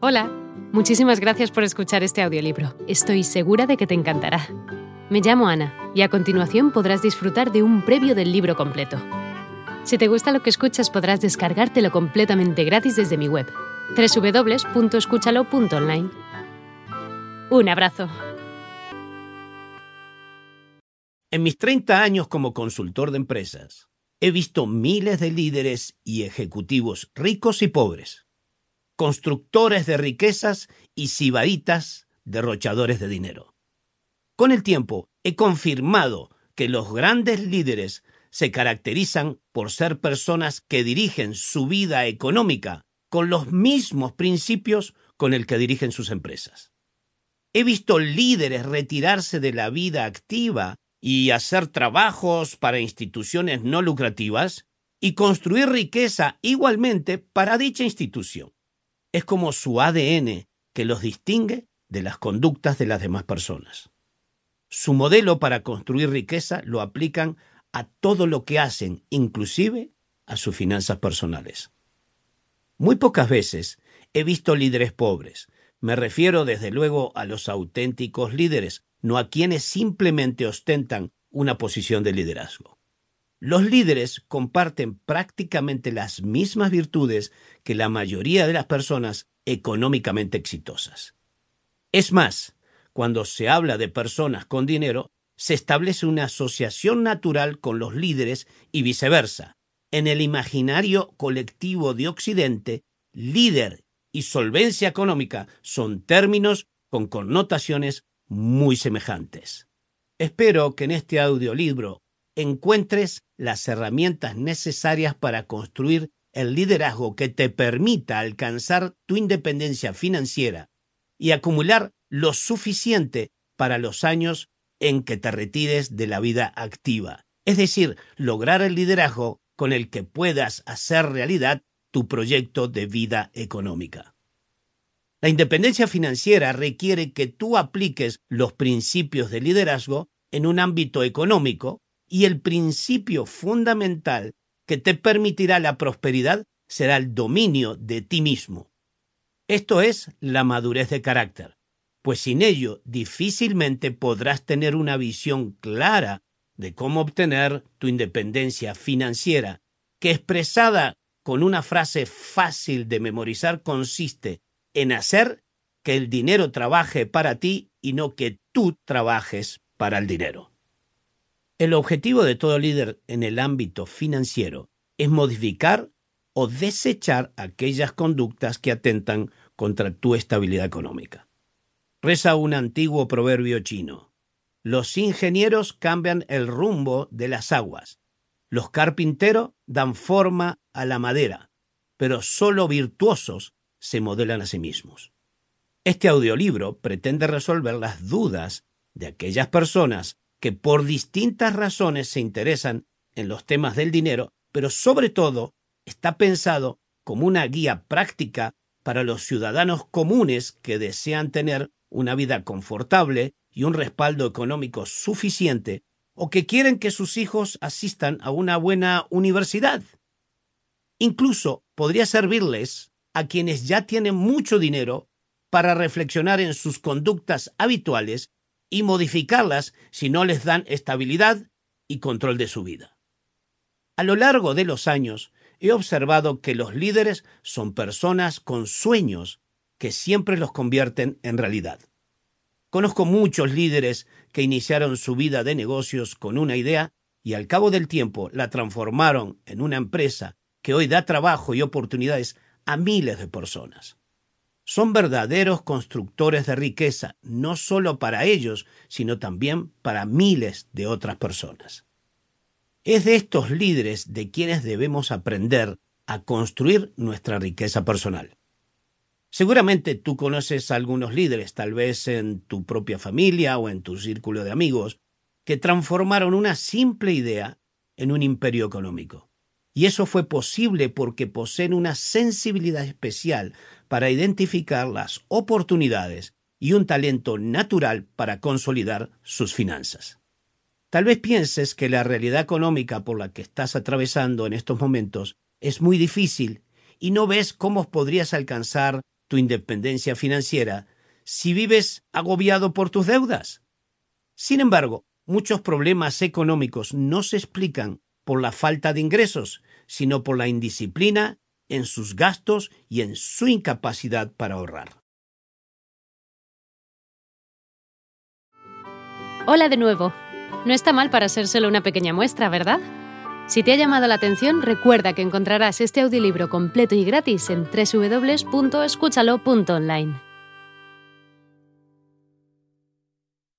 Hola, muchísimas gracias por escuchar este audiolibro. Estoy segura de que te encantará. Me llamo Ana y a continuación podrás disfrutar de un previo del libro completo. Si te gusta lo que escuchas podrás descargártelo completamente gratis desde mi web, www.escúchalo.online. Un abrazo. En mis 30 años como consultor de empresas, he visto miles de líderes y ejecutivos ricos y pobres constructores de riquezas y sibaritas derrochadores de dinero. Con el tiempo he confirmado que los grandes líderes se caracterizan por ser personas que dirigen su vida económica con los mismos principios con el que dirigen sus empresas. He visto líderes retirarse de la vida activa y hacer trabajos para instituciones no lucrativas y construir riqueza igualmente para dicha institución es como su ADN que los distingue de las conductas de las demás personas. Su modelo para construir riqueza lo aplican a todo lo que hacen, inclusive a sus finanzas personales. Muy pocas veces he visto líderes pobres. Me refiero desde luego a los auténticos líderes, no a quienes simplemente ostentan una posición de liderazgo. Los líderes comparten prácticamente las mismas virtudes que la mayoría de las personas económicamente exitosas. Es más, cuando se habla de personas con dinero, se establece una asociación natural con los líderes y viceversa. En el imaginario colectivo de Occidente, líder y solvencia económica son términos con connotaciones muy semejantes. Espero que en este audiolibro encuentres las herramientas necesarias para construir el liderazgo que te permita alcanzar tu independencia financiera y acumular lo suficiente para los años en que te retires de la vida activa. Es decir, lograr el liderazgo con el que puedas hacer realidad tu proyecto de vida económica. La independencia financiera requiere que tú apliques los principios de liderazgo en un ámbito económico y el principio fundamental que te permitirá la prosperidad será el dominio de ti mismo. Esto es la madurez de carácter, pues sin ello difícilmente podrás tener una visión clara de cómo obtener tu independencia financiera, que expresada con una frase fácil de memorizar consiste en hacer que el dinero trabaje para ti y no que tú trabajes para el dinero. El objetivo de todo líder en el ámbito financiero es modificar o desechar aquellas conductas que atentan contra tu estabilidad económica. Reza un antiguo proverbio chino. Los ingenieros cambian el rumbo de las aguas. Los carpinteros dan forma a la madera, pero solo virtuosos se modelan a sí mismos. Este audiolibro pretende resolver las dudas de aquellas personas que por distintas razones se interesan en los temas del dinero, pero sobre todo está pensado como una guía práctica para los ciudadanos comunes que desean tener una vida confortable y un respaldo económico suficiente o que quieren que sus hijos asistan a una buena universidad. Incluso podría servirles a quienes ya tienen mucho dinero para reflexionar en sus conductas habituales y modificarlas si no les dan estabilidad y control de su vida. A lo largo de los años he observado que los líderes son personas con sueños que siempre los convierten en realidad. Conozco muchos líderes que iniciaron su vida de negocios con una idea y al cabo del tiempo la transformaron en una empresa que hoy da trabajo y oportunidades a miles de personas son verdaderos constructores de riqueza, no solo para ellos, sino también para miles de otras personas. Es de estos líderes de quienes debemos aprender a construir nuestra riqueza personal. Seguramente tú conoces a algunos líderes, tal vez en tu propia familia o en tu círculo de amigos, que transformaron una simple idea en un imperio económico. Y eso fue posible porque poseen una sensibilidad especial para identificar las oportunidades y un talento natural para consolidar sus finanzas. Tal vez pienses que la realidad económica por la que estás atravesando en estos momentos es muy difícil y no ves cómo podrías alcanzar tu independencia financiera si vives agobiado por tus deudas. Sin embargo, muchos problemas económicos no se explican por la falta de ingresos, sino por la indisciplina en sus gastos y en su incapacidad para ahorrar. Hola de nuevo. No está mal para ser solo una pequeña muestra, ¿verdad? Si te ha llamado la atención, recuerda que encontrarás este audiolibro completo y gratis en www.escúchalo.online.